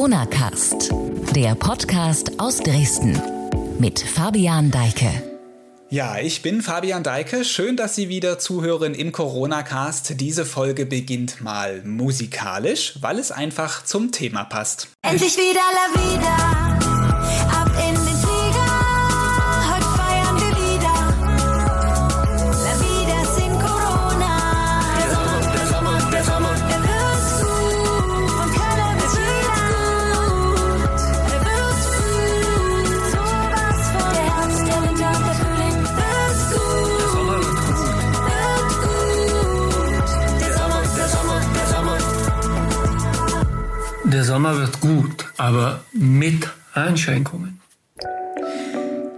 Corona Cast, der Podcast aus Dresden mit Fabian Deike. Ja, ich bin Fabian Deike. Schön, dass Sie wieder zuhören im Corona Cast. Diese Folge beginnt mal musikalisch, weil es einfach zum Thema passt. Endlich wieder La Vida. Ab in den Sommer wird gut, aber mit Einschränkungen.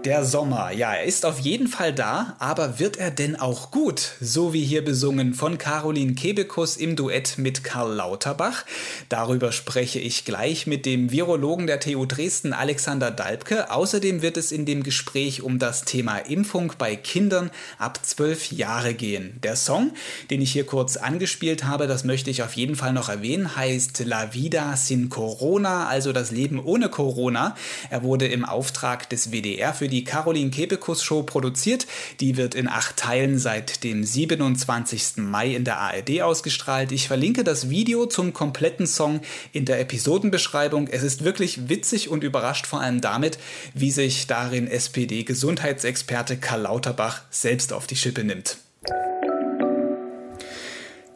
Der Sommer, ja, er ist auf jeden Fall da, aber wird er denn auch gut? So wie hier besungen von Caroline Kebekus im Duett mit Karl Lauterbach. Darüber spreche ich gleich mit dem Virologen der TU Dresden, Alexander Dalbke. Außerdem wird es in dem Gespräch um das Thema Impfung bei Kindern ab zwölf Jahre gehen. Der Song, den ich hier kurz angespielt habe, das möchte ich auf jeden Fall noch erwähnen, heißt La Vida sin Corona, also das Leben ohne Corona. Er wurde im Auftrag des WDR für die Caroline Kebekus Show produziert. Die wird in acht Teilen seit dem 27. Mai in der ARD ausgestrahlt. Ich verlinke das Video zum kompletten Song in der Episodenbeschreibung. Es ist wirklich witzig und überrascht vor allem damit, wie sich darin SPD-Gesundheitsexperte Karl Lauterbach selbst auf die Schippe nimmt.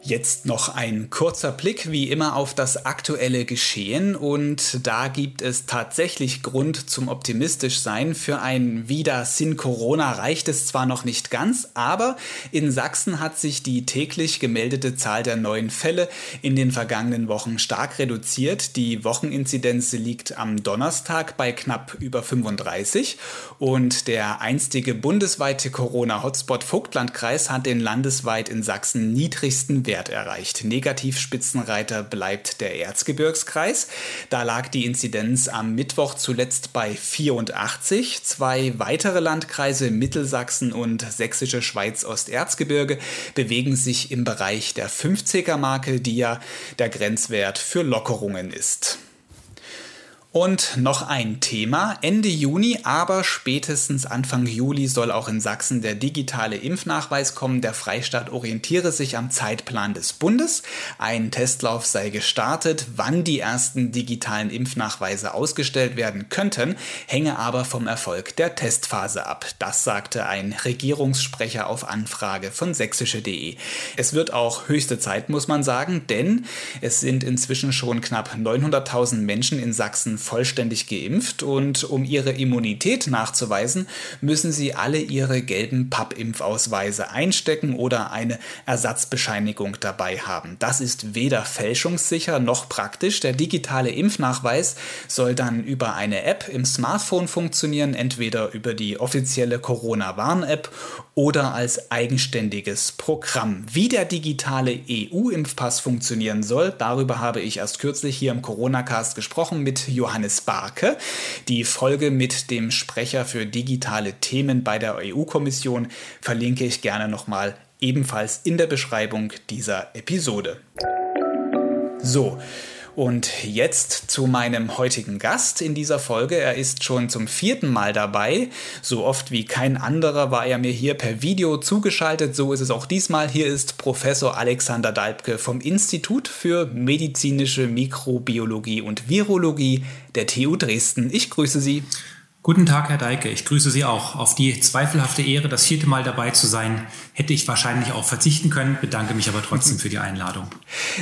Jetzt noch ein kurzer Blick wie immer auf das aktuelle Geschehen und da gibt es tatsächlich Grund zum optimistisch sein. Für ein Wieder Sin Corona reicht es zwar noch nicht ganz, aber in Sachsen hat sich die täglich gemeldete Zahl der neuen Fälle in den vergangenen Wochen stark reduziert. Die Wocheninzidenz liegt am Donnerstag bei knapp über 35 und der einstige bundesweite Corona-Hotspot Vogtlandkreis hat den landesweit in Sachsen niedrigsten Wert Wert erreicht. Negativspitzenreiter bleibt der Erzgebirgskreis. Da lag die Inzidenz am Mittwoch zuletzt bei 84. Zwei weitere Landkreise, Mittelsachsen und Sächsische Schweiz-Osterzgebirge, bewegen sich im Bereich der 50er-Marke, die ja der Grenzwert für Lockerungen ist. Und noch ein Thema. Ende Juni, aber spätestens Anfang Juli soll auch in Sachsen der digitale Impfnachweis kommen. Der Freistaat orientiere sich am Zeitplan des Bundes. Ein Testlauf sei gestartet. Wann die ersten digitalen Impfnachweise ausgestellt werden könnten, hänge aber vom Erfolg der Testphase ab. Das sagte ein Regierungssprecher auf Anfrage von sächsische.de. Es wird auch höchste Zeit, muss man sagen, denn es sind inzwischen schon knapp 900.000 Menschen in Sachsen vollständig geimpft und um ihre Immunität nachzuweisen, müssen sie alle ihre gelben Pappimpfausweise einstecken oder eine Ersatzbescheinigung dabei haben. Das ist weder fälschungssicher noch praktisch. Der digitale Impfnachweis soll dann über eine App im Smartphone funktionieren, entweder über die offizielle Corona-Warn-App oder als eigenständiges Programm. Wie der digitale EU-Impfpass funktionieren soll, darüber habe ich erst kürzlich hier im Corona-Cast gesprochen mit Johann Johannes Barke. Die Folge mit dem Sprecher für digitale Themen bei der EU-Kommission verlinke ich gerne nochmal ebenfalls in der Beschreibung dieser Episode. So, und jetzt zu meinem heutigen Gast in dieser Folge. Er ist schon zum vierten Mal dabei. So oft wie kein anderer war er mir hier per Video zugeschaltet. So ist es auch diesmal. Hier ist Professor Alexander Dalbke vom Institut für medizinische Mikrobiologie und Virologie der TU Dresden. Ich grüße Sie. Guten Tag, Herr Deike. Ich grüße Sie auch. Auf die zweifelhafte Ehre, das vierte Mal dabei zu sein, hätte ich wahrscheinlich auch verzichten können, bedanke mich aber trotzdem für die Einladung.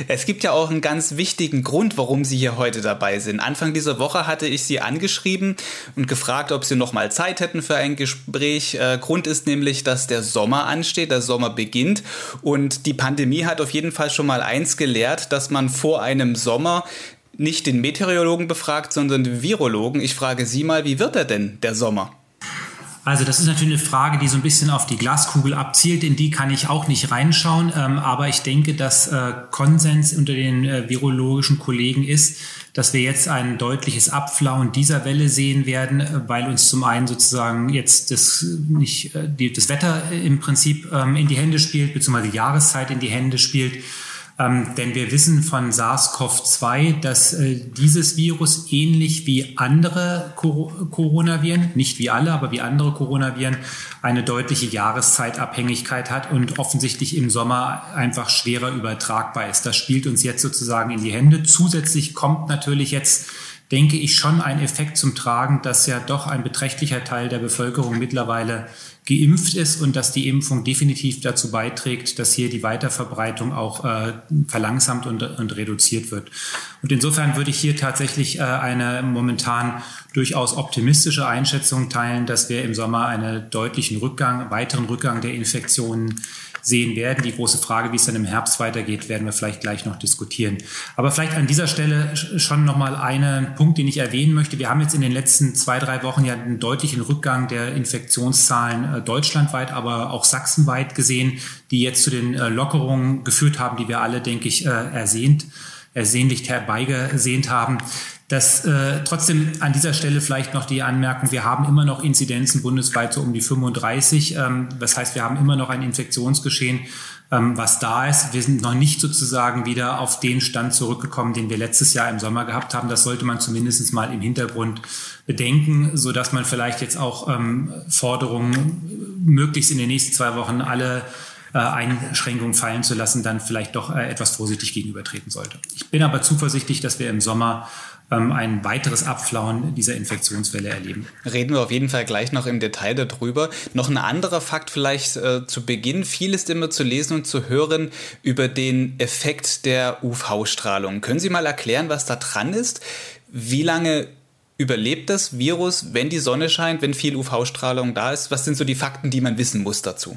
Es gibt ja auch einen ganz wichtigen Grund, warum Sie hier heute dabei sind. Anfang dieser Woche hatte ich Sie angeschrieben und gefragt, ob Sie noch mal Zeit hätten für ein Gespräch. Äh, Grund ist nämlich, dass der Sommer ansteht, der Sommer beginnt und die Pandemie hat auf jeden Fall schon mal eins gelehrt, dass man vor einem Sommer nicht den Meteorologen befragt, sondern den Virologen. Ich frage Sie mal, wie wird er denn, der Sommer? Also das ist natürlich eine Frage, die so ein bisschen auf die Glaskugel abzielt. In die kann ich auch nicht reinschauen. Ähm, aber ich denke, dass äh, Konsens unter den äh, virologischen Kollegen ist, dass wir jetzt ein deutliches Abflauen dieser Welle sehen werden, äh, weil uns zum einen sozusagen jetzt das, nicht, das Wetter im Prinzip ähm, in die Hände spielt, beziehungsweise die Jahreszeit in die Hände spielt Ähm, denn wir wissen von SARS-CoV-2, dass äh, dieses Virus ähnlich wie andere Cor Coronaviren, nicht wie alle, aber wie andere Coronaviren, eine deutliche Jahreszeitabhängigkeit hat und offensichtlich im Sommer einfach schwerer übertragbar ist. Das spielt uns jetzt sozusagen in die Hände. Zusätzlich kommt natürlich jetzt denke ich, schon ein Effekt zum Tragen, dass ja doch ein beträchtlicher Teil der Bevölkerung mittlerweile geimpft ist und dass die Impfung definitiv dazu beiträgt, dass hier die Weiterverbreitung auch äh, verlangsamt und, und reduziert wird. Und insofern würde ich hier tatsächlich äh, eine momentan durchaus optimistische Einschätzung teilen, dass wir im Sommer einen deutlichen Rückgang, weiteren Rückgang der Infektionen sehen werden. Die große Frage, wie es dann im Herbst weitergeht, werden wir vielleicht gleich noch diskutieren. Aber vielleicht an dieser Stelle schon noch mal einen Punkt, den ich erwähnen möchte. Wir haben jetzt in den letzten zwei, drei Wochen ja einen deutlichen Rückgang der Infektionszahlen äh, deutschlandweit, aber auch sachsenweit gesehen, die jetzt zu den äh, Lockerungen geführt haben, die wir alle, denke ich, äh, ersehnt, ersehnlich herbeigesehnt haben. Das äh, trotzdem an dieser Stelle vielleicht noch die Anmerkung, wir haben immer noch Inzidenzen bundesweit so um die 35. Ähm, das heißt, wir haben immer noch ein Infektionsgeschehen, ähm, was da ist. Wir sind noch nicht sozusagen wieder auf den Stand zurückgekommen, den wir letztes Jahr im Sommer gehabt haben. Das sollte man zumindest mal im Hintergrund bedenken, so dass man vielleicht jetzt auch ähm, Forderungen möglichst in den nächsten zwei Wochen alle äh, Einschränkungen fallen zu lassen, dann vielleicht doch äh, etwas vorsichtig gegenübertreten sollte. Ich bin aber zuversichtlich, dass wir im Sommer ähm, ein weiteres Abflauen dieser Infektionswelle erleben. Reden wir auf jeden Fall gleich noch im Detail darüber. Noch ein anderer Fakt vielleicht äh, zu Beginn. Viel ist immer zu lesen und zu hören über den Effekt der UV-Strahlung. Können Sie mal erklären, was da dran ist? Wie lange überlebt das Virus, wenn die Sonne scheint, wenn viel UV-Strahlung da ist? Was sind so die Fakten, die man wissen muss dazu?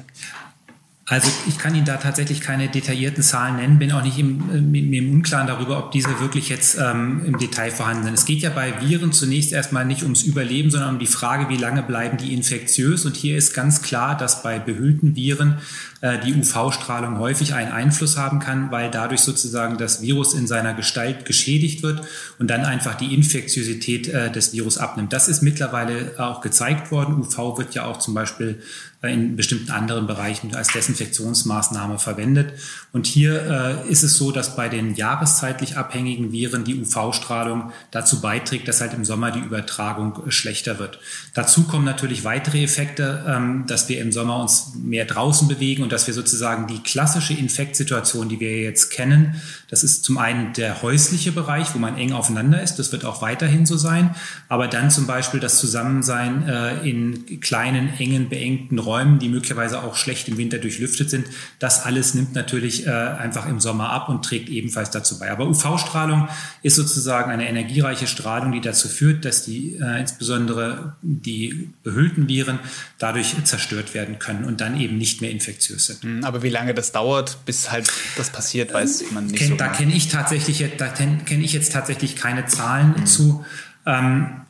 Also ich kann Ihnen da tatsächlich keine detaillierten Zahlen nennen, bin auch nicht im, im, im Unklaren darüber, ob diese wirklich jetzt ähm, im Detail vorhanden sind. Es geht ja bei Viren zunächst erstmal nicht ums Überleben, sondern um die Frage, wie lange bleiben die infektiös. Und hier ist ganz klar, dass bei behüllten Viren äh, die UV-Strahlung häufig einen Einfluss haben kann, weil dadurch sozusagen das Virus in seiner Gestalt geschädigt wird und dann einfach die Infektiosität äh, des Virus abnimmt. Das ist mittlerweile auch gezeigt worden. UV wird ja auch zum Beispiel äh, in bestimmten anderen Bereichen als Desinfektionsmaßnahme verwendet. Und hier äh, ist es so, dass bei den jahreszeitlich abhängigen Viren die UV-Strahlung dazu beiträgt, dass halt im Sommer die Übertragung äh, schlechter wird. Dazu kommen natürlich weitere Effekte, ähm, dass wir im Sommer uns mehr draußen bewegen und dass wir sozusagen die klassische Infektsituation, die wir jetzt kennen, das ist zum einen der häusliche Bereich, wo man eng aufeinander ist. Das wird auch weiterhin so sein. Aber dann zum Beispiel das Zusammensein äh, in kleinen, engen, beengten Räumen, die möglicherweise auch schlecht im Winter durchlüftet sind. Das alles nimmt natürlich äh, einfach im Sommer ab und trägt ebenfalls dazu bei. Aber UV-Strahlung ist sozusagen eine energiereiche Strahlung, die dazu führt, dass die äh, insbesondere die behüllten Viren dadurch zerstört werden können und dann eben nicht mehr infektiös sind. Hm, aber wie lange das dauert, bis halt das passiert, weiß man nicht so da kenne ich tatsächlich, da kenne ich jetzt tatsächlich keine Zahlen mhm. zu. Ähm,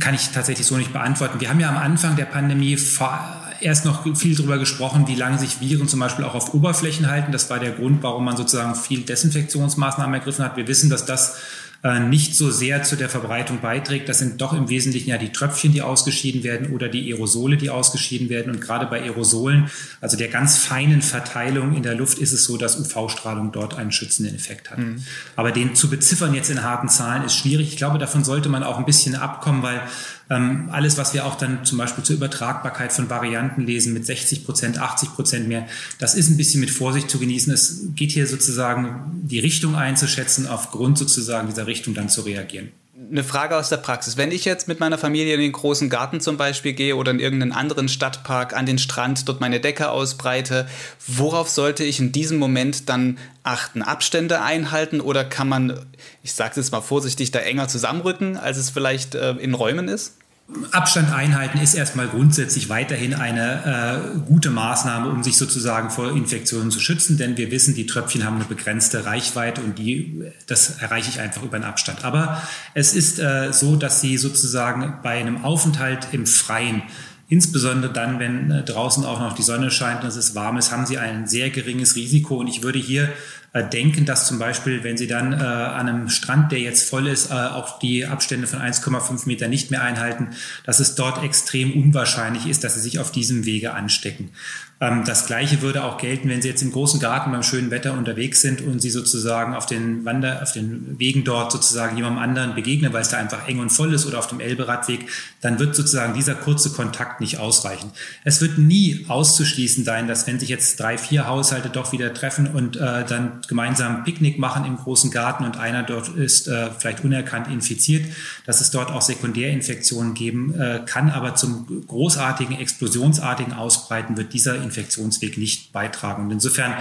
kann ich tatsächlich so nicht beantworten. Wir haben ja am Anfang der Pandemie erst noch viel darüber gesprochen, wie lange sich Viren zum Beispiel auch auf Oberflächen halten. Das war der Grund, warum man sozusagen viel Desinfektionsmaßnahmen ergriffen hat. Wir wissen, dass das äh, nicht so sehr zu der Verbreitung beiträgt. Das sind doch im Wesentlichen ja die Tröpfchen, die ausgeschieden werden oder die Aerosole, die ausgeschieden werden. Und gerade bei Aerosolen, also der ganz feinen Verteilung in der Luft, ist es so, dass UV-Strahlung dort einen schützenden Effekt hat. Mhm. Aber den zu beziffern jetzt in harten Zahlen ist schwierig. Ich glaube, davon sollte man auch ein bisschen abkommen, weil ähm, alles, was wir auch dann zum Beispiel zur Übertragbarkeit von Varianten lesen mit 60 Prozent, 80 Prozent mehr, das ist ein bisschen mit Vorsicht zu genießen. Es geht hier sozusagen die Richtung einzuschätzen, aufgrund sozusagen dieser Richtung dann zu reagieren eine Frage aus der Praxis. Wenn ich jetzt mit meiner Familie in den großen Garten zum Beispiel gehe oder in irgendeinen anderen Stadtpark an den Strand, dort meine Decke ausbreite, worauf sollte ich in diesem Moment dann achten? Abstände einhalten oder kann man, ich sage es jetzt mal vorsichtig, da enger zusammenrücken, als es vielleicht äh, in Räumen ist? Abstand einhalten ist erstmal grundsätzlich weiterhin eine äh, gute Maßnahme, um sich sozusagen vor Infektionen zu schützen, denn wir wissen, die Tröpfchen haben eine begrenzte Reichweite und die, das erreiche ich einfach über einen Abstand. Aber es ist äh, so, dass Sie sozusagen bei einem Aufenthalt im Freien Insbesondere dann, wenn äh, draußen auch noch die Sonne scheint und es ist warm ist, haben sie ein sehr geringes Risiko. Und ich würde hier denken, dass zum Beispiel, wenn Sie dann äh, an einem Strand, der jetzt voll ist, äh, auch die Abstände von 1,5 Meter nicht mehr einhalten, dass es dort extrem unwahrscheinlich ist, dass Sie sich auf diesem Wege anstecken. Ähm, das Gleiche würde auch gelten, wenn Sie jetzt im großen Garten beim schönen Wetter unterwegs sind und Sie sozusagen auf den Wander, auf den Wegen dort sozusagen jemandem anderen begegnen, weil es da einfach eng und voll ist oder auf dem Elberadweg, dann wird sozusagen dieser kurze Kontakt nicht ausreichen. Es wird nie auszuschließen sein, dass wenn sich jetzt drei, vier Haushalte doch wieder treffen und äh, dann gemeinsam Picknick machen im großen Garten und einer dort ist äh, vielleicht unerkannt infiziert, dass es dort auch Sekundärinfektionen geben äh, kann, aber zum großartigen, explosionsartigen Ausbreiten wird dieser Infektionsweg nicht beitragen. Und insofern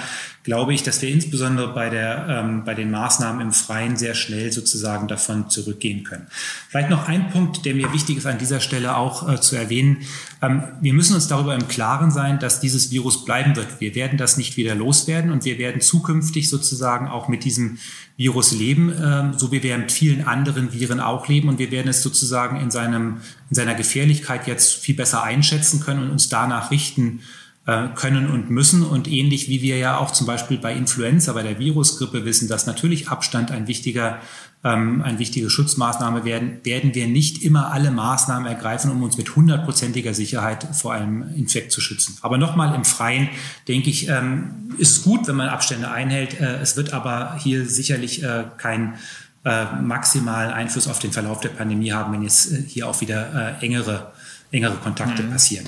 glaube ich, dass wir insbesondere bei, der, ähm, bei den Maßnahmen im Freien sehr schnell sozusagen davon zurückgehen können. Vielleicht noch ein Punkt, der mir wichtig ist an dieser Stelle auch äh, zu erwähnen. Ähm, wir müssen uns darüber im Klaren sein, dass dieses Virus bleiben wird. Wir werden das nicht wieder loswerden und wir werden zukünftig sozusagen auch mit diesem Virus leben, äh, so wie wir mit vielen anderen Viren auch leben. Und wir werden es sozusagen in, seinem, in seiner Gefährlichkeit jetzt viel besser einschätzen können und uns danach richten äh, können und müssen. Und ähnlich wie wir ja auch zum Beispiel bei Influenza, bei der Virusgrippe wissen, dass natürlich Abstand ein wichtiger ähm, eine wichtige Schutzmaßnahme werden, werden wir nicht immer alle Maßnahmen ergreifen, um uns mit hundertprozentiger Sicherheit vor einem Infekt zu schützen. Aber nochmal im Freien, denke ich, ähm, ist gut, wenn man Abstände einhält. Äh, es wird aber hier sicherlich äh, kein äh, maximalen Einfluss auf den Verlauf der Pandemie haben, wenn jetzt äh, hier auch wieder äh, engere, engere Kontakte mhm. passieren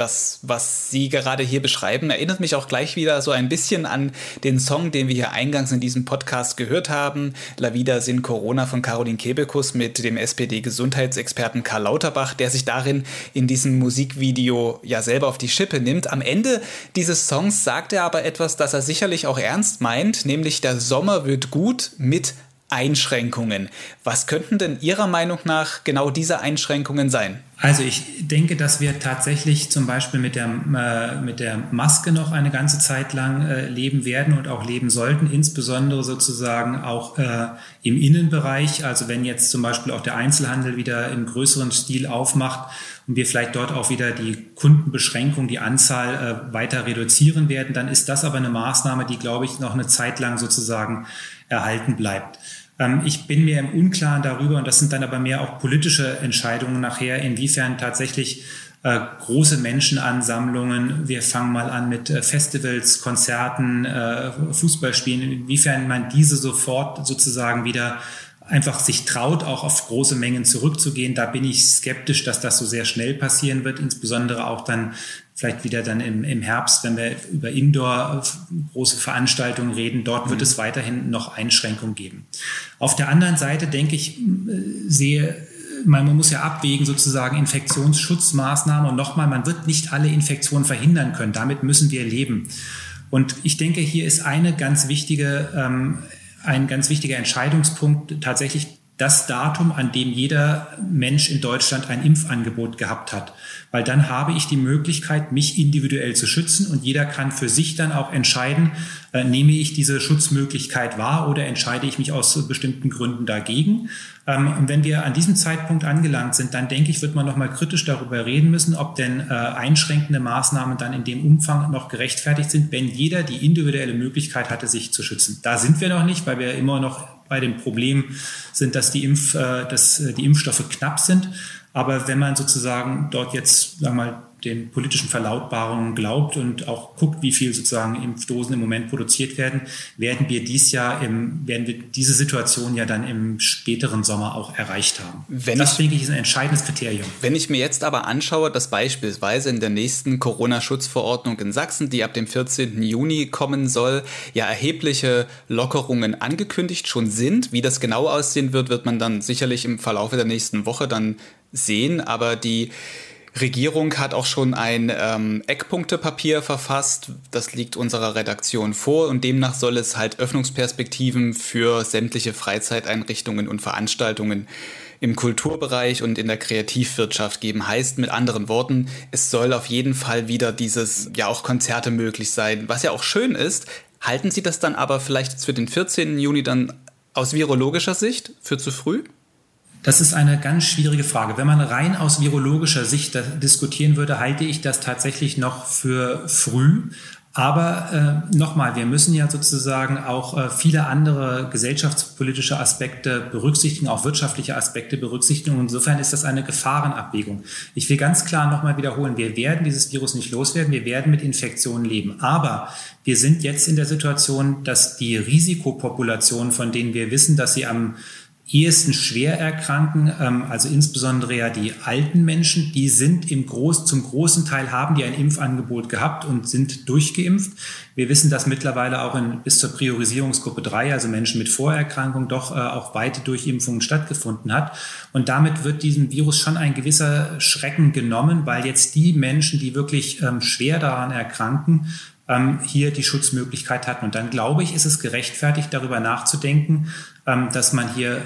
das, was Sie gerade hier beschreiben, erinnert mich auch gleich wieder so ein bisschen an den Song, den wir hier eingangs in diesem Podcast gehört haben. La Vida sin Corona von Caroline Kebekus mit dem SPD-Gesundheitsexperten Karl Lauterbach, der sich darin in diesem Musikvideo ja selber auf die Schippe nimmt. Am Ende dieses Songs sagt er aber etwas, das er sicherlich auch ernst meint, nämlich der Sommer wird gut mit Einschränkungen. Was könnten denn Ihrer Meinung nach genau diese Einschränkungen sein? Also ich denke, dass wir tatsächlich zum Beispiel mit der, äh, mit der Maske noch eine ganze Zeit lang äh, leben werden und auch leben sollten, insbesondere sozusagen auch äh, im Innenbereich. Also wenn jetzt zum Beispiel auch der Einzelhandel wieder im größeren Stil aufmacht und wir vielleicht dort auch wieder die Kundenbeschränkung, die Anzahl äh, weiter reduzieren werden, dann ist das aber eine Maßnahme, die, glaube ich, noch eine Zeit lang sozusagen erhalten bleibt. Ähm, ich bin mir im Unklaren darüber, und das sind dann aber mehr auch politische Entscheidungen nachher, inwiefern tatsächlich äh, große Menschenansammlungen, wir fangen mal an mit äh, Festivals, Konzerten, äh, Fußballspielen, inwiefern man diese sofort sozusagen wieder einfach sich traut, auch auf große Mengen zurückzugehen. Da bin ich skeptisch, dass das so sehr schnell passieren wird, insbesondere auch dann vielleicht wieder dann im, im Herbst, wenn wir über Indoor große Veranstaltungen reden, dort wird mhm. es weiterhin noch Einschränkungen geben. Auf der anderen Seite denke ich, äh, sehe man muss ja abwägen sozusagen Infektionsschutzmaßnahmen und nochmal, man wird nicht alle Infektionen verhindern können. Damit müssen wir leben. Und ich denke, hier ist eine ganz wichtige, ähm, ein ganz wichtiger Entscheidungspunkt tatsächlich das Datum, an dem jeder Mensch in Deutschland ein Impfangebot gehabt hat. Weil dann habe ich die Möglichkeit, mich individuell zu schützen und jeder kann für sich dann auch entscheiden, äh, nehme ich diese Schutzmöglichkeit wahr oder entscheide ich mich aus bestimmten Gründen dagegen. Ähm, und wenn wir an diesem Zeitpunkt angelangt sind, dann denke ich, wird man nochmal kritisch darüber reden müssen, ob denn äh, einschränkende Maßnahmen dann in dem Umfang noch gerechtfertigt sind, wenn jeder die individuelle Möglichkeit hatte, sich zu schützen. Da sind wir noch nicht, weil wir immer noch bei dem Problem sind, dass die, Impf, äh, dass äh, die Impfstoffe knapp sind. Aber wenn man sozusagen dort jetzt, sagen wir mal, den politischen Verlautbarungen glaubt und auch guckt, wie viel sozusagen Impfdosen im Moment produziert werden, werden wir dies Jahr im, werden wir diese Situation ja dann im späteren Sommer auch erreicht haben. Wenn das, ich, denke ich, ist ein entscheidendes Kriterium. Wenn ich mir jetzt aber anschaue, dass beispielsweise in der nächsten Corona-Schutzverordnung in Sachsen, die ab dem 14. Juni kommen soll, ja erhebliche Lockerungen angekündigt schon sind. Wie das genau aussehen wird, wird man dann sicherlich im Verlauf der nächsten Woche dann sehen. Aber die Regierung hat auch schon ein ähm, Eckpunktepapier verfasst. Das liegt unserer Redaktion vor und demnach soll es halt Öffnungsperspektiven für sämtliche Freizeiteinrichtungen und Veranstaltungen im Kulturbereich und in der Kreativwirtschaft geben. Heißt mit anderen Worten, es soll auf jeden Fall wieder dieses, ja auch Konzerte möglich sein, was ja auch schön ist. Halten Sie das dann aber vielleicht für den 14. Juni dann aus virologischer Sicht für zu früh? Das ist eine ganz schwierige Frage. Wenn man rein aus virologischer Sicht diskutieren würde, halte ich das tatsächlich noch für früh. Aber äh, nochmal, wir müssen ja sozusagen auch äh, viele andere gesellschaftspolitische Aspekte berücksichtigen, auch wirtschaftliche Aspekte berücksichtigen. Und insofern ist das eine Gefahrenabwägung. Ich will ganz klar nochmal wiederholen, wir werden dieses Virus nicht loswerden, wir werden mit Infektionen leben. Aber wir sind jetzt in der Situation, dass die Risikopopulationen, von denen wir wissen, dass sie am ehesten schwer erkranken, ähm, also insbesondere ja die alten Menschen, die sind im Groß, zum großen Teil haben die ein Impfangebot gehabt und sind durchgeimpft. Wir wissen, dass mittlerweile auch in, bis zur Priorisierungsgruppe 3, also Menschen mit Vorerkrankung, doch äh, auch weite Durchimpfungen stattgefunden hat. Und damit wird diesem Virus schon ein gewisser Schrecken genommen, weil jetzt die Menschen, die wirklich ähm, schwer daran erkranken, ähm, hier die Schutzmöglichkeit hatten. Und dann glaube ich, ist es gerechtfertigt, darüber nachzudenken, ähm, dass man hier äh,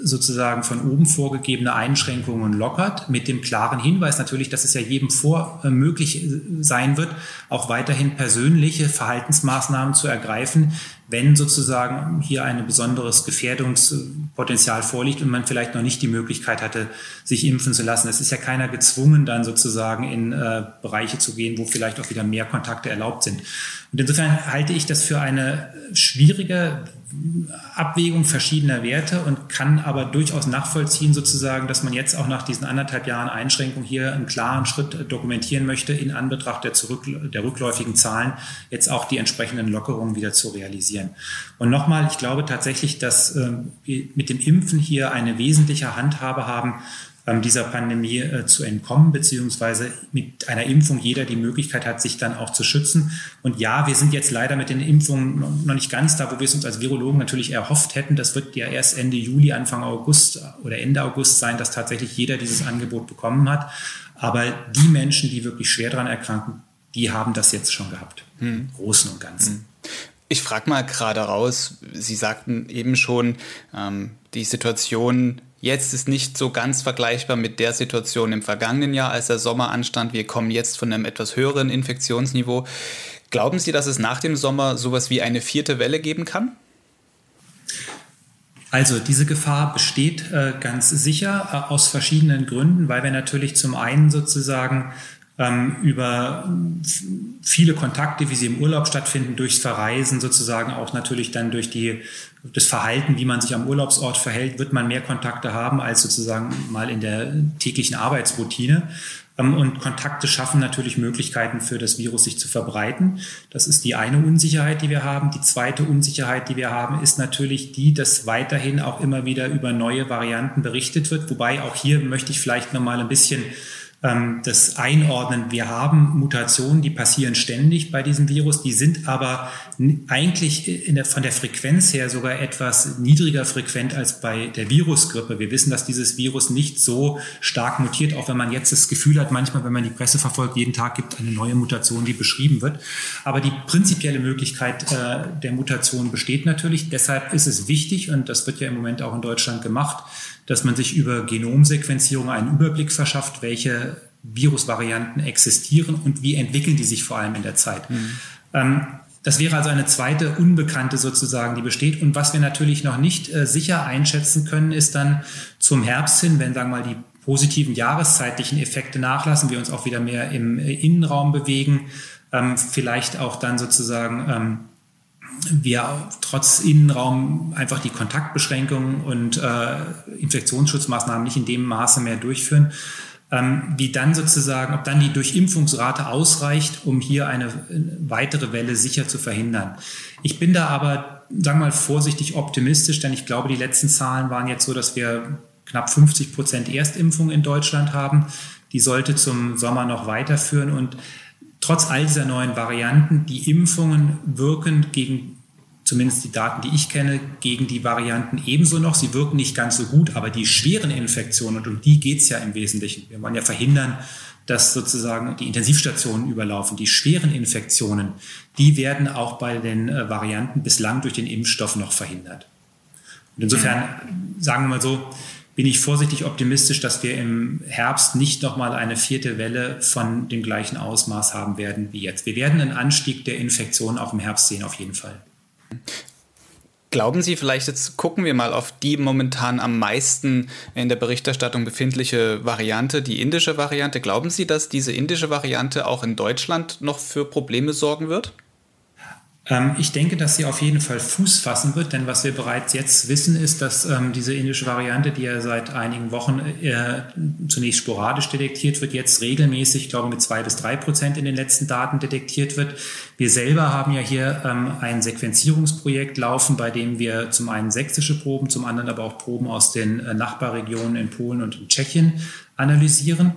sozusagen von oben vorgegebene Einschränkungen lockert, mit dem klaren Hinweis natürlich, dass es ja jedem vor äh, möglich äh, sein wird, auch weiterhin persönliche Verhaltensmaßnahmen zu ergreifen, wenn sozusagen hier ein besonderes Gefährdungspotenzial vorliegt und man vielleicht noch nicht die Möglichkeit hatte, sich impfen zu lassen. Es ist ja keiner gezwungen, dann sozusagen in äh, Bereiche zu gehen, wo vielleicht auch wieder mehr Kontakte erlaubt sind. Und insofern halte ich das für eine schwierige Abwägung verschiedener Werte und kann aber durchaus nachvollziehen, sozusagen, dass man jetzt auch nach diesen anderthalb Jahren Einschränkung hier einen klaren Schritt dokumentieren möchte, in Anbetracht der, zurück, der rückläufigen Zahlen, jetzt auch die entsprechenden Lockerungen wieder zu realisieren. Und nochmal, ich glaube tatsächlich, dass äh, wir mit dem Impfen hier eine wesentliche Handhabe haben, ähm, dieser Pandemie äh, zu entkommen, beziehungsweise mit einer Impfung jeder die Möglichkeit hat, sich dann auch zu schützen. Und ja, wir sind jetzt leider mit den Impfungen noch nicht ganz da, wo wir es uns als Virologen natürlich erhofft hätten. Das wird ja erst Ende Juli, Anfang August oder Ende August sein, dass tatsächlich jeder dieses Angebot bekommen hat. Aber die Menschen, die wirklich schwer daran erkranken, die haben das jetzt schon gehabt. Hm. Großen und Ganzen. Hm. Ich frage mal gerade raus, Sie sagten eben schon, ähm, die Situation Jetzt ist nicht so ganz vergleichbar mit der Situation im vergangenen Jahr, als der Sommer anstand. Wir kommen jetzt von einem etwas höheren Infektionsniveau. Glauben Sie, dass es nach dem Sommer sowas wie eine vierte Welle geben kann? Also diese Gefahr besteht äh, ganz sicher äh, aus verschiedenen Gründen, weil wir natürlich zum einen sozusagen ähm, über viele Kontakte, wie sie im Urlaub stattfinden, durchs Verreisen sozusagen auch natürlich dann durch die, das Verhalten, wie man sich am Urlaubsort verhält, wird man mehr Kontakte haben als sozusagen mal in der täglichen Arbeitsroutine. Ähm, und Kontakte schaffen natürlich Möglichkeiten für das Virus sich zu verbreiten. Das ist die eine Unsicherheit, die wir haben. Die zweite Unsicherheit, die wir haben, ist natürlich die, dass weiterhin auch immer wieder über neue Varianten berichtet wird. Wobei auch hier möchte ich vielleicht nochmal ein bisschen das einordnen. Wir haben Mutationen, die passieren ständig bei diesem Virus, die sind aber eigentlich der, von der Frequenz her sogar etwas niedriger frequent als bei der Virusgrippe. Wir wissen, dass dieses Virus nicht so stark mutiert, auch wenn man jetzt das Gefühl hat, manchmal, wenn man die Presse verfolgt, jeden Tag gibt eine neue Mutation, die beschrieben wird. Aber die prinzipielle Möglichkeit äh, der Mutation besteht natürlich. Deshalb ist es wichtig, und das wird ja im Moment auch in Deutschland gemacht, dass man sich über Genomsequenzierung einen Überblick verschafft, welche Virusvarianten existieren und wie entwickeln die sich vor allem in der Zeit. Mhm. Ähm, das wäre also eine zweite Unbekannte sozusagen, die besteht. Und was wir natürlich noch nicht äh, sicher einschätzen können, ist dann zum Herbst hin, wenn, sagen wir mal, die positiven jahreszeitlichen Effekte nachlassen, wir uns auch wieder mehr im äh, Innenraum bewegen, ähm, vielleicht auch dann sozusagen ähm, wir trotz Innenraum einfach die Kontaktbeschränkungen und äh, Infektionsschutzmaßnahmen nicht in dem Maße mehr durchführen, wie dann sozusagen, ob dann die Durchimpfungsrate ausreicht, um hier eine weitere Welle sicher zu verhindern. Ich bin da aber, sagen wir mal, vorsichtig optimistisch, denn ich glaube, die letzten Zahlen waren jetzt so, dass wir knapp 50 Prozent Erstimpfung in Deutschland haben. Die sollte zum Sommer noch weiterführen und trotz all dieser neuen Varianten, die Impfungen wirken gegen, zumindest die Daten, die ich kenne, gegen die Varianten ebenso noch. Sie wirken nicht ganz so gut, aber die schweren Infektionen, und um die geht es ja im Wesentlichen. Wir wollen ja verhindern, dass sozusagen die Intensivstationen überlaufen. Die schweren Infektionen, die werden auch bei den äh, Varianten bislang durch den Impfstoff noch verhindert. Und insofern, sagen wir mal so, bin ich vorsichtig optimistisch, dass wir im Herbst nicht nochmal eine vierte Welle von dem gleichen Ausmaß haben werden wie jetzt. Wir werden einen Anstieg der Infektionen auch im Herbst sehen, auf jeden Fall. Glauben Sie, vielleicht jetzt gucken wir mal auf die momentan am meisten in der Berichterstattung befindliche Variante, die indische Variante. Glauben Sie, dass diese indische Variante auch in Deutschland noch für Probleme sorgen wird? Ähm, ich denke, dass sie auf jeden Fall Fuß fassen wird, denn was wir bereits jetzt wissen, ist, dass ähm, diese indische Variante, die ja seit einigen Wochen äh, zunächst sporadisch detektiert wird, jetzt regelmäßig, ich glaube mit zwei bis drei Prozent in den letzten Daten detektiert wird. Wir selber haben ja hier ähm, ein Sequenzierungsprojekt laufen, bei dem wir zum einen sächsische Proben, zum anderen aber auch Proben aus den äh, Nachbarregionen in Polen und in Tschechien analysieren.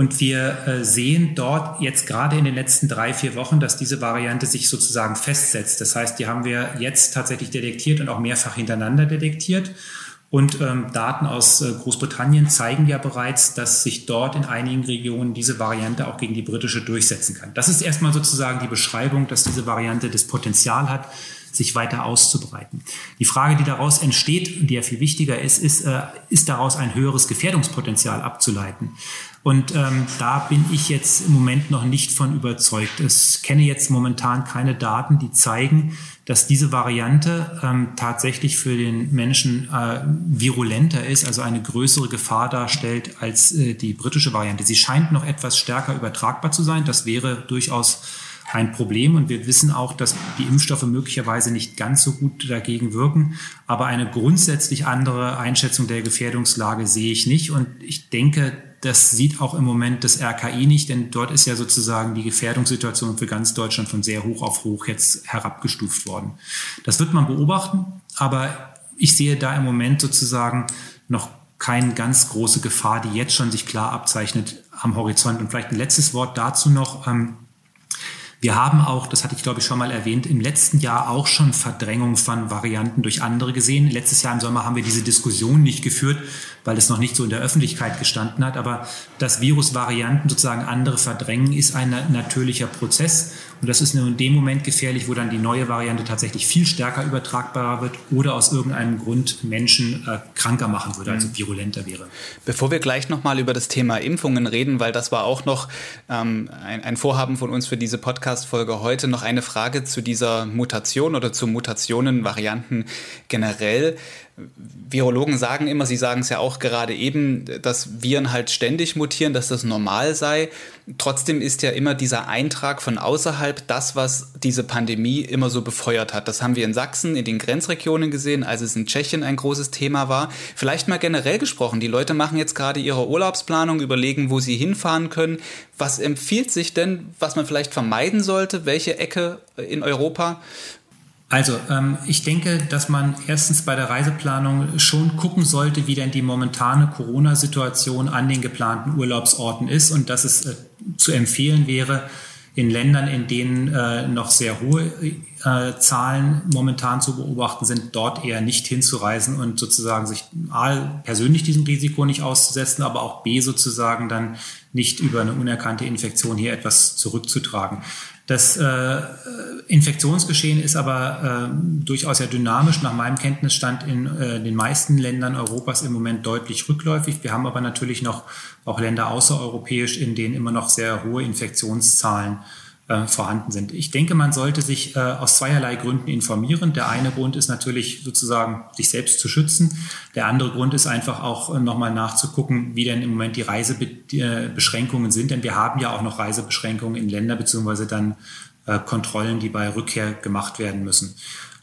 Und wir äh, sehen dort jetzt gerade in den letzten drei, vier Wochen, dass diese Variante sich sozusagen festsetzt. Das heißt, die haben wir jetzt tatsächlich detektiert und auch mehrfach hintereinander detektiert. Und ähm, Daten aus äh, Großbritannien zeigen ja bereits, dass sich dort in einigen Regionen diese Variante auch gegen die britische durchsetzen kann. Das ist erstmal sozusagen die Beschreibung, dass diese Variante das Potenzial hat, sich weiter auszubreiten. Die Frage, die daraus entsteht, die ja viel wichtiger ist, ist, äh, ist daraus ein höheres Gefährdungspotenzial abzuleiten. Und ähm, da bin ich jetzt im Moment noch nicht von überzeugt. Ich kenne jetzt momentan keine Daten, die zeigen, dass diese Variante ähm, tatsächlich für den Menschen äh, virulenter ist, also eine größere Gefahr darstellt als äh, die britische Variante. Sie scheint noch etwas stärker übertragbar zu sein. Das wäre durchaus ein Problem. Und wir wissen auch, dass die Impfstoffe möglicherweise nicht ganz so gut dagegen wirken. Aber eine grundsätzlich andere Einschätzung der Gefährdungslage sehe ich nicht. Und ich denke, das sieht auch im Moment das RKI nicht, denn dort ist ja sozusagen die Gefährdungssituation für ganz Deutschland von sehr hoch auf hoch jetzt herabgestuft worden. Das wird man beobachten, aber ich sehe da im Moment sozusagen noch keine ganz große Gefahr, die jetzt schon sich klar abzeichnet am Horizont. Und vielleicht ein letztes Wort dazu noch. Ähm, wir haben auch, das hatte ich glaube ich schon mal erwähnt, im letzten Jahr auch schon Verdrängung von Varianten durch andere gesehen. Letztes Jahr im Sommer haben wir diese Diskussion nicht geführt, weil es noch nicht so in der Öffentlichkeit gestanden hat. Aber dass Virusvarianten sozusagen andere verdrängen, ist ein natürlicher Prozess. Und das ist nur in dem Moment gefährlich, wo dann die neue Variante tatsächlich viel stärker übertragbar wird oder aus irgendeinem Grund Menschen äh, kranker machen würde, also mhm. virulenter wäre. Bevor wir gleich nochmal über das Thema Impfungen reden, weil das war auch noch ähm, ein, ein Vorhaben von uns für diese Podcast-Folge heute, noch eine Frage zu dieser Mutation oder zu Mutationen, Varianten generell. Virologen sagen immer, sie sagen es ja auch gerade eben, dass Viren halt ständig mutieren, dass das normal sei. Trotzdem ist ja immer dieser Eintrag von außerhalb das, was diese Pandemie immer so befeuert hat. Das haben wir in Sachsen, in den Grenzregionen gesehen, als es in Tschechien ein großes Thema war. Vielleicht mal generell gesprochen. Die Leute machen jetzt gerade ihre Urlaubsplanung, überlegen, wo sie hinfahren können. Was empfiehlt sich denn, was man vielleicht vermeiden sollte? Welche Ecke in Europa? Also, ähm, ich denke, dass man erstens bei der Reiseplanung schon gucken sollte, wie denn die momentane Corona-Situation an den geplanten Urlaubsorten ist und dass es äh, zu empfehlen wäre, in Ländern, in denen äh, noch sehr hohe äh, Zahlen momentan zu beobachten sind, dort eher nicht hinzureisen und sozusagen sich A, persönlich diesem Risiko nicht auszusetzen, aber auch B, sozusagen dann nicht über eine unerkannte Infektion hier etwas zurückzutragen. Das äh, Infektionsgeschehen ist aber äh, durchaus ja dynamisch. Nach meinem Kenntnisstand in äh, den meisten Ländern Europas im Moment deutlich rückläufig. Wir haben aber natürlich noch auch Länder außereuropäisch, in denen immer noch sehr hohe Infektionszahlen äh, vorhanden sind. Ich denke, man sollte sich äh, aus zweierlei Gründen informieren. Der eine Grund ist natürlich sozusagen, sich selbst zu schützen. Der andere Grund ist einfach auch äh, nochmal nachzugucken, wie denn im Moment die Reisebeschränkungen sind. Denn wir haben ja auch noch Reisebeschränkungen in Länder beziehungsweise dann äh, Kontrollen, die bei Rückkehr gemacht werden müssen.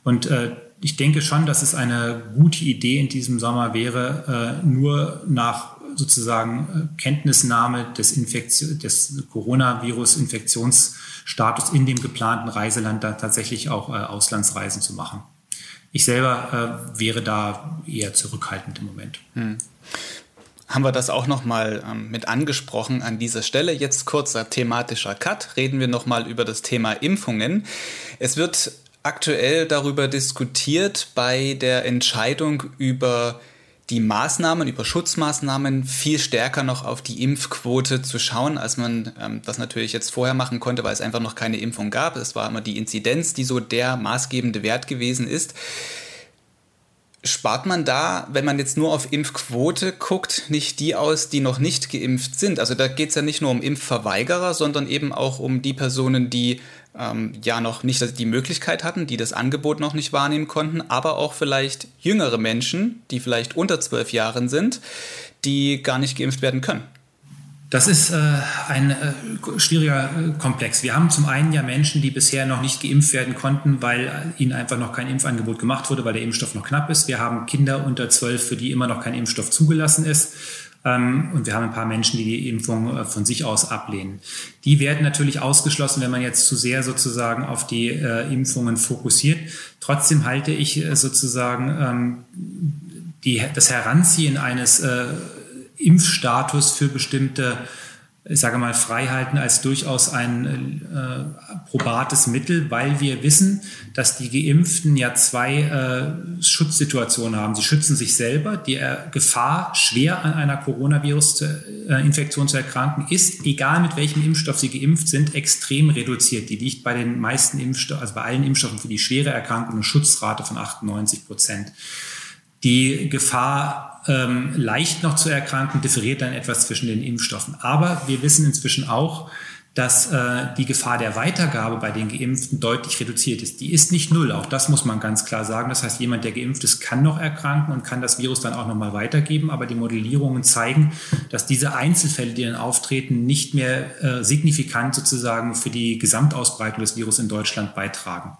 Und äh, ich denke schon, dass es eine gute Idee in diesem Sommer wäre, äh, nur nach sozusagen Kenntnisnahme des, Infektion, des Coronavirus-Infektionsstatus in dem geplanten Reiseland da tatsächlich auch äh, Auslandsreisen zu machen. Ich selber äh, wäre da eher zurückhaltend im Moment. Hm haben wir das auch nochmal ähm, mit angesprochen an dieser Stelle. Jetzt kurzer thematischer Cut. Reden wir nochmal über das Thema Impfungen. Es wird aktuell darüber diskutiert bei der Entscheidung über die Maßnahmen, über Schutzmaßnahmen viel stärker noch auf die Impfquote zu schauen, als man ähm, das natürlich jetzt vorher machen konnte, weil es einfach noch keine Impfung gab. Es war immer die Inzidenz, die so der maßgebende Wert gewesen ist. Spart man da, wenn man jetzt nur auf Impfquote guckt, nicht die aus, die noch nicht geimpft sind? Also da geht es ja nicht nur um Impfverweigerer, sondern eben auch um die Personen, die ähm, ja noch nicht die Möglichkeit hatten, die das Angebot noch nicht wahrnehmen konnten, aber auch vielleicht jüngere Menschen, die vielleicht unter zwölf Jahren sind, die gar nicht geimpft werden können. Das ist äh, ein äh, schwieriger äh, Komplex. Wir haben zum einen ja Menschen, die bisher noch nicht geimpft werden konnten, weil ihnen einfach noch kein Impfangebot gemacht wurde, weil der Impfstoff noch knapp ist. Wir haben Kinder unter zwölf, für die immer noch kein Impfstoff zugelassen ist. Ähm, und wir haben ein paar Menschen, die die Impfung äh, von sich aus ablehnen. Die werden natürlich ausgeschlossen, wenn man jetzt zu sehr sozusagen auf die äh, Impfungen fokussiert. Trotzdem halte ich äh, sozusagen ähm, die, das Heranziehen eines Impfstatus für bestimmte ich sage mal, Freihalten als durchaus ein äh, probates Mittel, weil wir wissen, dass die Geimpften ja zwei äh, Schutzsituationen haben. Sie schützen sich selber. Die äh, Gefahr, schwer an einer Coronavirus-Infektion zu erkranken, ist, egal mit welchem Impfstoff sie geimpft sind, extrem reduziert. Die liegt bei den meisten Impfstoffen, also bei allen Impfstoffen für die schwere Erkrankung eine Schutzrate von 98 Prozent. Die Gefahr, ähm, leicht noch zu erkranken, differiert dann etwas zwischen den Impfstoffen. Aber wir wissen inzwischen auch, dass äh, die Gefahr der Weitergabe bei den Geimpften deutlich reduziert ist. Die ist nicht null, auch das muss man ganz klar sagen. Das heißt, jemand, der geimpft ist, kann noch erkranken und kann das Virus dann auch nochmal weitergeben. Aber die Modellierungen zeigen, dass diese Einzelfälle, die dann auftreten, nicht mehr äh, signifikant sozusagen für die Gesamtausbreitung des Virus in Deutschland beitragen.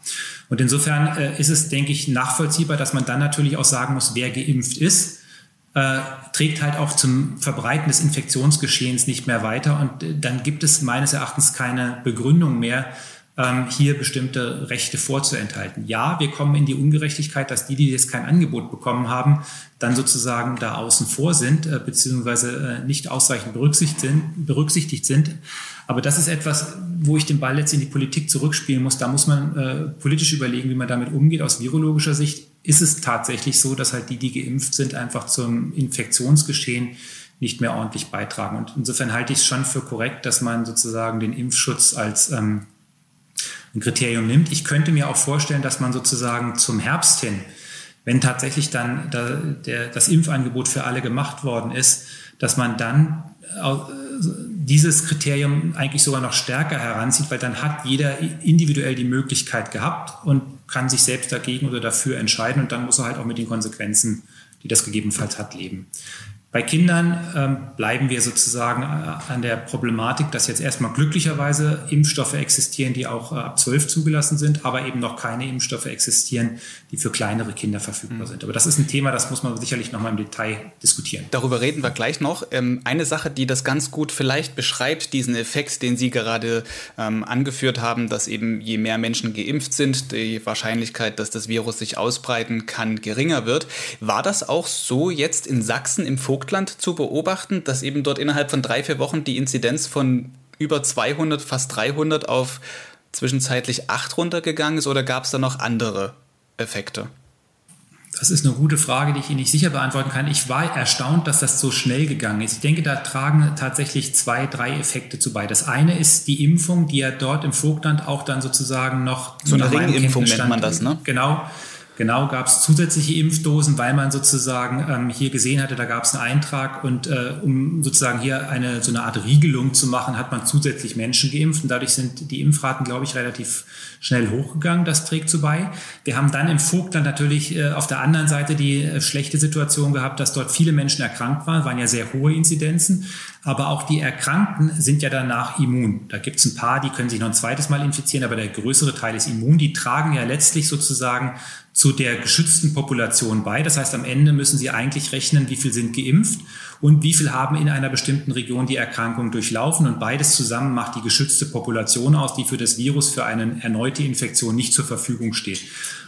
Und insofern äh, ist es, denke ich, nachvollziehbar, dass man dann natürlich auch sagen muss, wer geimpft ist äh, trägt halt auch zum Verbreiten des Infektionsgeschehens nicht mehr weiter. Und äh, dann gibt es meines Erachtens keine Begründung mehr, ähm, hier bestimmte Rechte vorzuenthalten. Ja, wir kommen in die Ungerechtigkeit, dass die, die jetzt kein Angebot bekommen haben, dann sozusagen da außen vor sind, äh, beziehungsweise äh, nicht ausreichend berücksichtigt sind, berücksichtigt sind. Aber das ist etwas, wo ich den Ball jetzt in die Politik zurückspielen muss. Da muss man äh, politisch überlegen, wie man damit umgeht. Aus virologischer Sicht ist es tatsächlich so, dass halt die, die geimpft sind, einfach zum Infektionsgeschehen nicht mehr ordentlich beitragen. Und insofern halte ich es schon für korrekt, dass man sozusagen den Impfschutz als ähm, ein Kriterium nimmt. Ich könnte mir auch vorstellen, dass man sozusagen zum Herbst hin, wenn tatsächlich dann da, der, das Impfangebot für alle gemacht worden ist, dass man dann dieses Kriterium eigentlich sogar noch stärker heranzieht, weil dann hat jeder individuell die Möglichkeit gehabt und kann sich selbst dagegen oder dafür entscheiden und dann muss er halt auch mit den Konsequenzen, die das gegebenenfalls hat, leben. Bei Kindern ähm, bleiben wir sozusagen äh, an der Problematik, dass jetzt erstmal glücklicherweise Impfstoffe existieren, die auch äh, ab 12 zugelassen sind, aber eben noch keine Impfstoffe existieren, die für kleinere Kinder verfügbar mhm. sind. Aber das ist ein Thema, das muss man sicherlich nochmal im Detail diskutieren. Darüber reden wir gleich noch. Ähm, eine Sache, die das ganz gut vielleicht beschreibt, diesen Effekt, den Sie gerade ähm, angeführt haben, dass eben je mehr Menschen geimpft sind, die Wahrscheinlichkeit, dass das Virus sich ausbreiten kann, geringer wird. War das auch so jetzt in Sachsen im Fokus? Vogtland zu beobachten, dass eben dort innerhalb von drei, vier Wochen die Inzidenz von über 200, fast 300 auf zwischenzeitlich 8 runtergegangen ist oder gab es da noch andere Effekte? Das ist eine gute Frage, die ich Ihnen nicht sicher beantworten kann. Ich war erstaunt, dass das so schnell gegangen ist. Ich denke, da tragen tatsächlich zwei, drei Effekte zu bei. Das eine ist die Impfung, die ja dort im Vogtland auch dann sozusagen noch so eine Ringimpfung nennt man das, ne? Genau Genau, gab es zusätzliche Impfdosen, weil man sozusagen ähm, hier gesehen hatte, da gab es einen Eintrag und äh, um sozusagen hier eine so eine Art Riegelung zu machen, hat man zusätzlich Menschen geimpft und dadurch sind die Impfraten, glaube ich, relativ schnell hochgegangen. Das trägt so bei. Wir haben dann im Vogtland natürlich äh, auf der anderen Seite die äh, schlechte Situation gehabt, dass dort viele Menschen erkrankt waren, waren ja sehr hohe Inzidenzen, aber auch die Erkrankten sind ja danach immun. Da gibt es ein paar, die können sich noch ein zweites Mal infizieren, aber der größere Teil ist immun. Die tragen ja letztlich sozusagen zu der geschützten Population bei. Das heißt, am Ende müssen Sie eigentlich rechnen, wie viel sind geimpft und wie viel haben in einer bestimmten Region die Erkrankung durchlaufen. Und beides zusammen macht die geschützte Population aus, die für das Virus für eine erneute Infektion nicht zur Verfügung steht.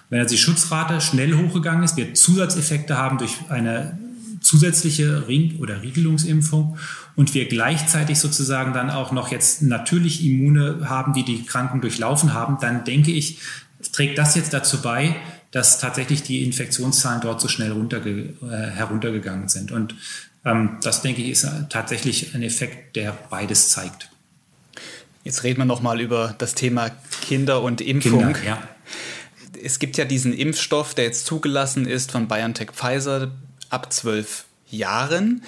Wenn also die Schutzrate schnell hochgegangen ist, wir Zusatzeffekte haben durch eine zusätzliche Ring- oder Riegelungsimpfung und wir gleichzeitig sozusagen dann auch noch jetzt natürlich Immune haben, die die Kranken durchlaufen haben, dann denke ich, trägt das jetzt dazu bei, dass tatsächlich die Infektionszahlen dort so schnell runterge äh, heruntergegangen sind. Und ähm, das, denke ich, ist tatsächlich ein Effekt, der beides zeigt. Jetzt reden wir nochmal über das Thema Kinder und Impfung. Kinder, ja. Es gibt ja diesen Impfstoff, der jetzt zugelassen ist von BioNTech Pfizer ab zwölf Jahren.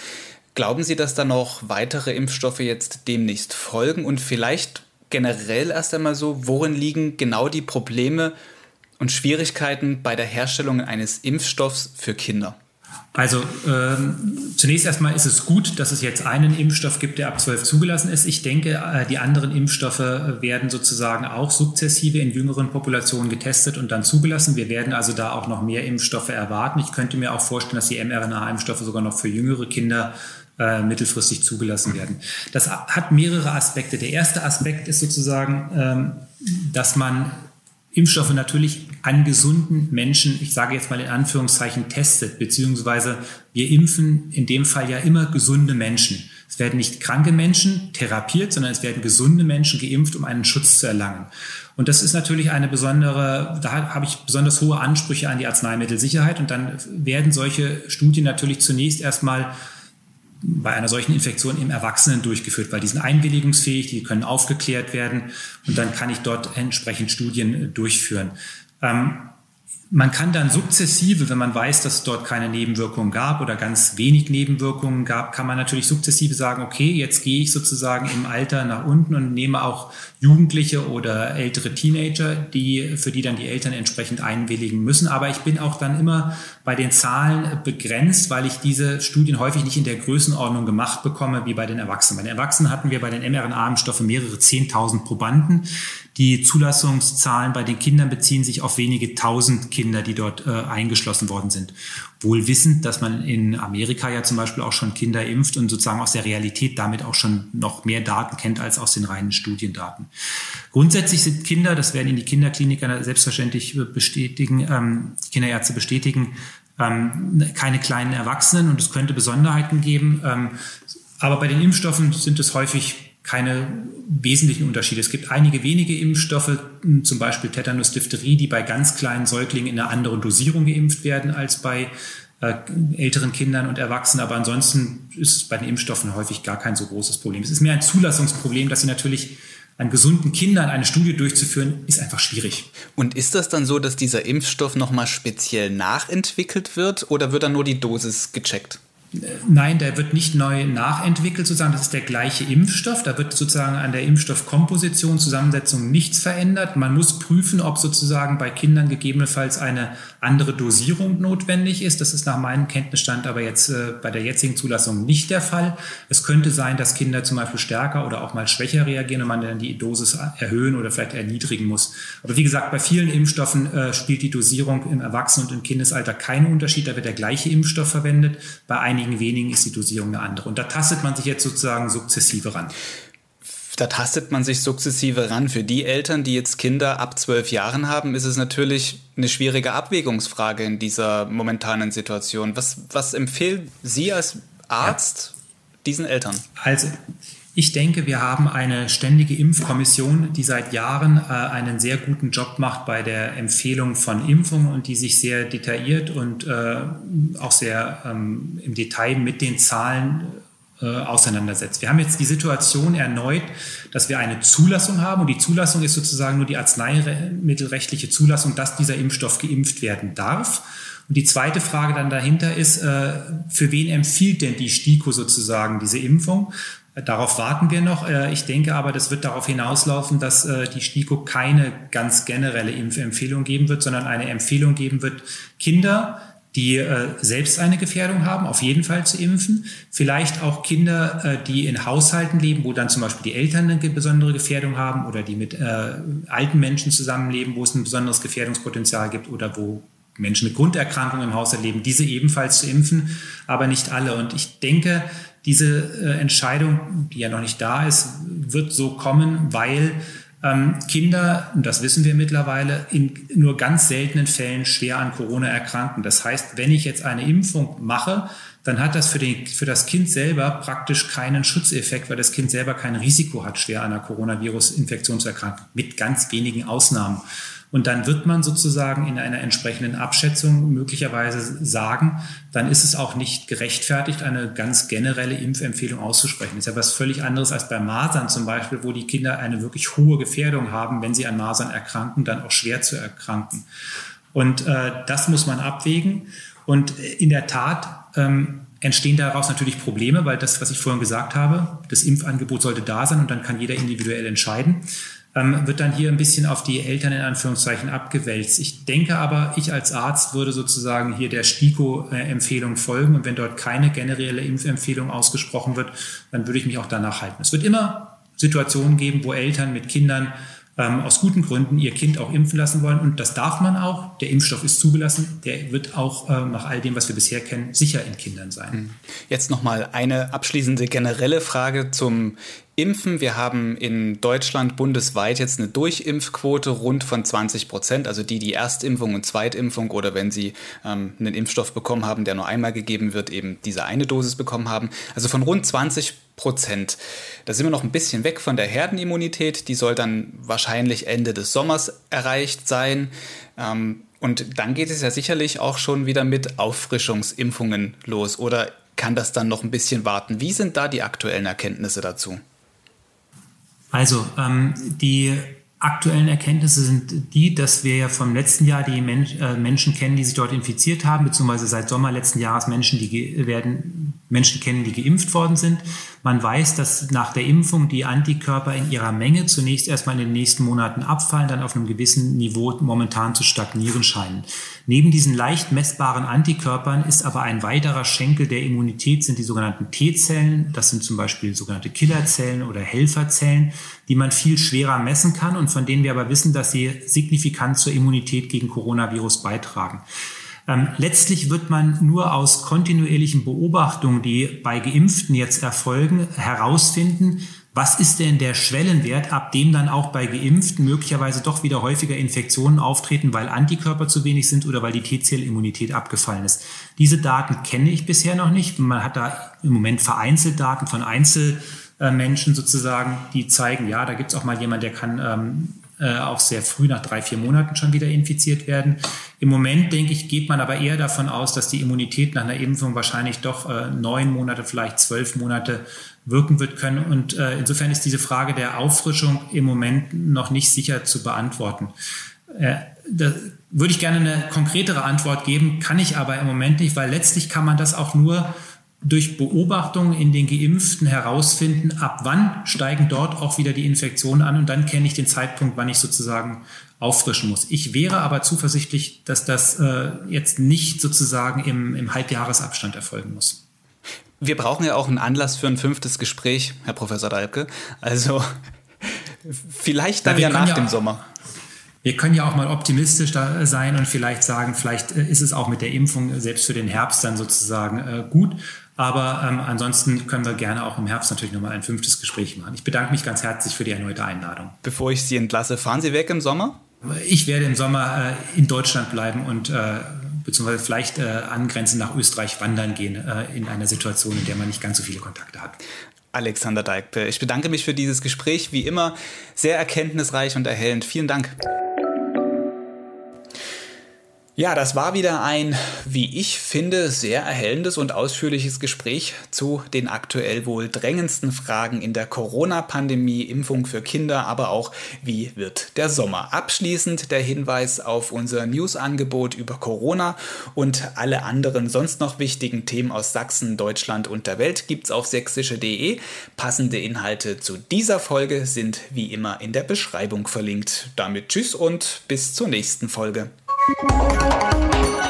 Glauben Sie, dass da noch weitere Impfstoffe jetzt demnächst folgen? Und vielleicht generell erst einmal so, worin liegen genau die Probleme und Schwierigkeiten bei der Herstellung eines Impfstoffs für Kinder? Also ähm, zunächst erstmal ist es gut, dass es jetzt einen Impfstoff gibt, der ab 12 zugelassen ist. Ich denke, äh, die anderen Impfstoffe werden sozusagen auch sukzessive in jüngeren Populationen getestet und dann zugelassen. Wir werden also da auch noch mehr Impfstoffe erwarten. Ich könnte mir auch vorstellen, dass die mRNA-Impfstoffe sogar noch für jüngere Kinder äh, mittelfristig zugelassen werden. Das hat mehrere Aspekte. Der erste Aspekt ist sozusagen, ähm, dass man Impfstoffe natürlich an gesunden Menschen, ich sage jetzt mal in Anführungszeichen, testet, beziehungsweise wir impfen in dem Fall ja immer gesunde Menschen. Es werden nicht kranke Menschen therapiert, sondern es werden gesunde Menschen geimpft, um einen Schutz zu erlangen. Und das ist natürlich eine besondere, da habe ich besonders hohe Ansprüche an die Arzneimittelsicherheit. Und dann werden solche Studien natürlich zunächst erstmal bei einer solchen Infektion im Erwachsenen durchgeführt, weil die sind einwilligungsfähig, die können aufgeklärt werden und dann kann ich dort entsprechend Studien durchführen. Ähm, man kann dann sukzessive, wenn man weiß, dass es dort keine Nebenwirkungen gab oder ganz wenig Nebenwirkungen gab, kann man natürlich sukzessive sagen, okay, jetzt gehe ich sozusagen im Alter nach unten und nehme auch Jugendliche oder ältere Teenager, die, für die dann die Eltern entsprechend einwilligen müssen. Aber ich bin auch dann immer bei den Zahlen begrenzt, weil ich diese Studien häufig nicht in der Größenordnung gemacht bekomme wie bei den Erwachsenen. Bei den Erwachsenen hatten wir bei den mRNA-Impfstoffen mehrere Zehntausend Probanden. Die Zulassungszahlen bei den Kindern beziehen sich auf wenige tausend Kinder, die dort äh, eingeschlossen worden sind. Wohl wissend, dass man in Amerika ja zum Beispiel auch schon Kinder impft und sozusagen aus der Realität damit auch schon noch mehr Daten kennt als aus den reinen Studiendaten. Grundsätzlich sind Kinder, das werden Ihnen die Kinderkliniker selbstverständlich bestätigen, ähm, Kinderärzte bestätigen, ähm, keine kleinen Erwachsenen und es könnte Besonderheiten geben. Ähm, aber bei den Impfstoffen sind es häufig keine wesentlichen Unterschiede. Es gibt einige wenige Impfstoffe, zum Beispiel Tetanus, Diphtherie, die bei ganz kleinen Säuglingen in einer anderen Dosierung geimpft werden als bei äh, älteren Kindern und Erwachsenen. Aber ansonsten ist es bei den Impfstoffen häufig gar kein so großes Problem. Es ist mehr ein Zulassungsproblem, dass sie natürlich an gesunden Kindern eine Studie durchzuführen, ist einfach schwierig. Und ist das dann so, dass dieser Impfstoff nochmal speziell nachentwickelt wird oder wird dann nur die Dosis gecheckt? Nein, der wird nicht neu nachentwickelt, sozusagen. Das ist der gleiche Impfstoff. Da wird sozusagen an der Impfstoffkomposition, Zusammensetzung nichts verändert. Man muss prüfen, ob sozusagen bei Kindern gegebenenfalls eine andere Dosierung notwendig ist. Das ist nach meinem Kenntnisstand aber jetzt äh, bei der jetzigen Zulassung nicht der Fall. Es könnte sein, dass Kinder zum Beispiel stärker oder auch mal schwächer reagieren und man dann die Dosis erhöhen oder vielleicht erniedrigen muss. Aber wie gesagt, bei vielen Impfstoffen äh, spielt die Dosierung im Erwachsenen- und im Kindesalter keinen Unterschied. Da wird der gleiche Impfstoff verwendet. Bei einigen wenigen ist die Dosierung eine andere. Und da tastet man sich jetzt sozusagen sukzessive ran. Da tastet man sich sukzessive ran. Für die Eltern, die jetzt Kinder ab zwölf Jahren haben, ist es natürlich eine schwierige Abwägungsfrage in dieser momentanen Situation. Was, was empfehlen Sie als Arzt ja. diesen Eltern? Also ich denke, wir haben eine ständige Impfkommission, die seit Jahren äh, einen sehr guten Job macht bei der Empfehlung von Impfungen und die sich sehr detailliert und äh, auch sehr ähm, im Detail mit den Zahlen auseinandersetzt. Wir haben jetzt die Situation erneut, dass wir eine Zulassung haben und die Zulassung ist sozusagen nur die arzneimittelrechtliche Zulassung, dass dieser Impfstoff geimpft werden darf. Und die zweite Frage dann dahinter ist, äh, für wen empfiehlt denn die STIKO sozusagen diese Impfung? Darauf warten wir noch. Äh, ich denke aber, das wird darauf hinauslaufen, dass äh, die STIKO keine ganz generelle Impfempfehlung geben wird, sondern eine Empfehlung geben wird, Kinder, die äh, selbst eine Gefährdung haben, auf jeden Fall zu impfen. Vielleicht auch Kinder, die in Haushalten leben, wo dann zum Beispiel die Eltern eine besondere Gefährdung haben oder die mit alten Menschen zusammenleben, wo es ein besonderes Gefährdungspotenzial gibt oder wo Menschen mit Grunderkrankungen im Haushalt leben, diese ebenfalls zu impfen, aber nicht alle. Und ich denke, diese äh, Entscheidung, die ja noch nicht da ist, wird so kommen, weil ähm, Kinder, und das wissen wir mittlerweile, in nur ganz seltenen Fällen schwer an Corona erkranken. Das heißt, wenn ich jetzt eine Impfung mache, dann hat das für, den, für das Kind selber praktisch keinen Schutzeffekt, weil das Kind selber kein Risiko hat, schwer an einer Coronavirus-Infektion zu erkranken, mit ganz wenigen Ausnahmen. Und dann wird man sozusagen in einer entsprechenden Abschätzung möglicherweise sagen, dann ist es auch nicht gerechtfertigt, eine ganz generelle Impfempfehlung auszusprechen. Das ist ja was völlig anderes als bei Masern zum Beispiel, wo die Kinder eine wirklich hohe Gefährdung haben, wenn sie an Masern erkranken, dann auch schwer zu erkranken. Und äh, das muss man abwägen. Und in der Tat ähm, entstehen daraus natürlich Probleme, weil das, was ich vorhin gesagt habe, das Impfangebot sollte da sein und dann kann jeder individuell entscheiden. Ähm, wird dann hier ein bisschen auf die Eltern in Anführungszeichen abgewälzt. Ich denke aber, ich als Arzt würde sozusagen hier der STIKO-Empfehlung folgen und wenn dort keine generelle Impfempfehlung ausgesprochen wird, dann würde ich mich auch danach halten. Es wird immer Situationen geben, wo Eltern mit Kindern ähm, aus guten Gründen ihr Kind auch impfen lassen wollen. Und das darf man auch. Der Impfstoff ist zugelassen. Der wird auch äh, nach all dem, was wir bisher kennen, sicher in Kindern sein. Hm. Jetzt nochmal eine abschließende generelle Frage zum Impfen. Wir haben in Deutschland bundesweit jetzt eine Durchimpfquote rund von 20 Prozent. Also die, die Erstimpfung und Zweitimpfung oder wenn sie ähm, einen Impfstoff bekommen haben, der nur einmal gegeben wird, eben diese eine Dosis bekommen haben. Also von rund 20 Prozent. Da sind wir noch ein bisschen weg von der Herdenimmunität. Die soll dann wahrscheinlich Ende des Sommers erreicht sein. Ähm, und dann geht es ja sicherlich auch schon wieder mit Auffrischungsimpfungen los. Oder kann das dann noch ein bisschen warten? Wie sind da die aktuellen Erkenntnisse dazu? Also ähm, die aktuellen Erkenntnisse sind die, dass wir ja vom letzten Jahr die Men äh, Menschen kennen, die sich dort infiziert haben, beziehungsweise seit Sommer letzten Jahres Menschen, die werden Menschen kennen, die geimpft worden sind. Man weiß, dass nach der Impfung die Antikörper in ihrer Menge zunächst erstmal in den nächsten Monaten abfallen, dann auf einem gewissen Niveau momentan zu stagnieren scheinen. Neben diesen leicht messbaren Antikörpern ist aber ein weiterer Schenkel der Immunität sind die sogenannten T-Zellen. Das sind zum Beispiel sogenannte Killerzellen oder Helferzellen, die man viel schwerer messen kann und von denen wir aber wissen, dass sie signifikant zur Immunität gegen Coronavirus beitragen. Ähm, letztlich wird man nur aus kontinuierlichen Beobachtungen, die bei Geimpften jetzt erfolgen, herausfinden, was ist denn der Schwellenwert, ab dem dann auch bei Geimpften möglicherweise doch wieder häufiger Infektionen auftreten, weil Antikörper zu wenig sind oder weil die T-Zellimmunität abgefallen ist? Diese Daten kenne ich bisher noch nicht. Man hat da im Moment vereinzelt Daten von Einzelmenschen sozusagen, die zeigen, ja, da gibt es auch mal jemand, der kann ähm, äh, auch sehr früh nach drei, vier Monaten schon wieder infiziert werden. Im Moment, denke ich, geht man aber eher davon aus, dass die Immunität nach einer Impfung wahrscheinlich doch äh, neun Monate, vielleicht zwölf Monate wirken wird können. Und äh, insofern ist diese Frage der Auffrischung im Moment noch nicht sicher zu beantworten. Äh, da würde ich gerne eine konkretere Antwort geben, kann ich aber im Moment nicht, weil letztlich kann man das auch nur durch Beobachtungen in den Geimpften herausfinden, ab wann steigen dort auch wieder die Infektionen an und dann kenne ich den Zeitpunkt, wann ich sozusagen auffrischen muss. Ich wäre aber zuversichtlich, dass das äh, jetzt nicht sozusagen im, im Halbjahresabstand erfolgen muss. Wir brauchen ja auch einen Anlass für ein fünftes Gespräch, Herr Professor Dalke. Also vielleicht dann ja, ja nach ja dem Sommer. Wir können ja auch mal optimistisch da sein und vielleicht sagen, vielleicht äh, ist es auch mit der Impfung selbst für den Herbst dann sozusagen äh, gut. Aber ähm, ansonsten können wir gerne auch im Herbst natürlich nochmal ein fünftes Gespräch machen. Ich bedanke mich ganz herzlich für die erneute Einladung. Bevor ich Sie entlasse, fahren Sie weg im Sommer? Ich werde im Sommer äh, in Deutschland bleiben und äh, beziehungsweise vielleicht äh, angrenzend nach Österreich wandern gehen äh, in einer Situation, in der man nicht ganz so viele Kontakte hat. Alexander Deikpe, ich bedanke mich für dieses Gespräch. Wie immer sehr erkenntnisreich und erhellend. Vielen Dank. Ja, das war wieder ein, wie ich finde, sehr erhellendes und ausführliches Gespräch zu den aktuell wohl drängendsten Fragen in der Corona-Pandemie, Impfung für Kinder, aber auch wie wird der Sommer. Abschließend der Hinweis auf unser News-Angebot über Corona und alle anderen sonst noch wichtigen Themen aus Sachsen, Deutschland und der Welt gibt's auf sächsische.de. Passende Inhalte zu dieser Folge sind wie immer in der Beschreibung verlinkt. Damit tschüss und bis zur nächsten Folge. Música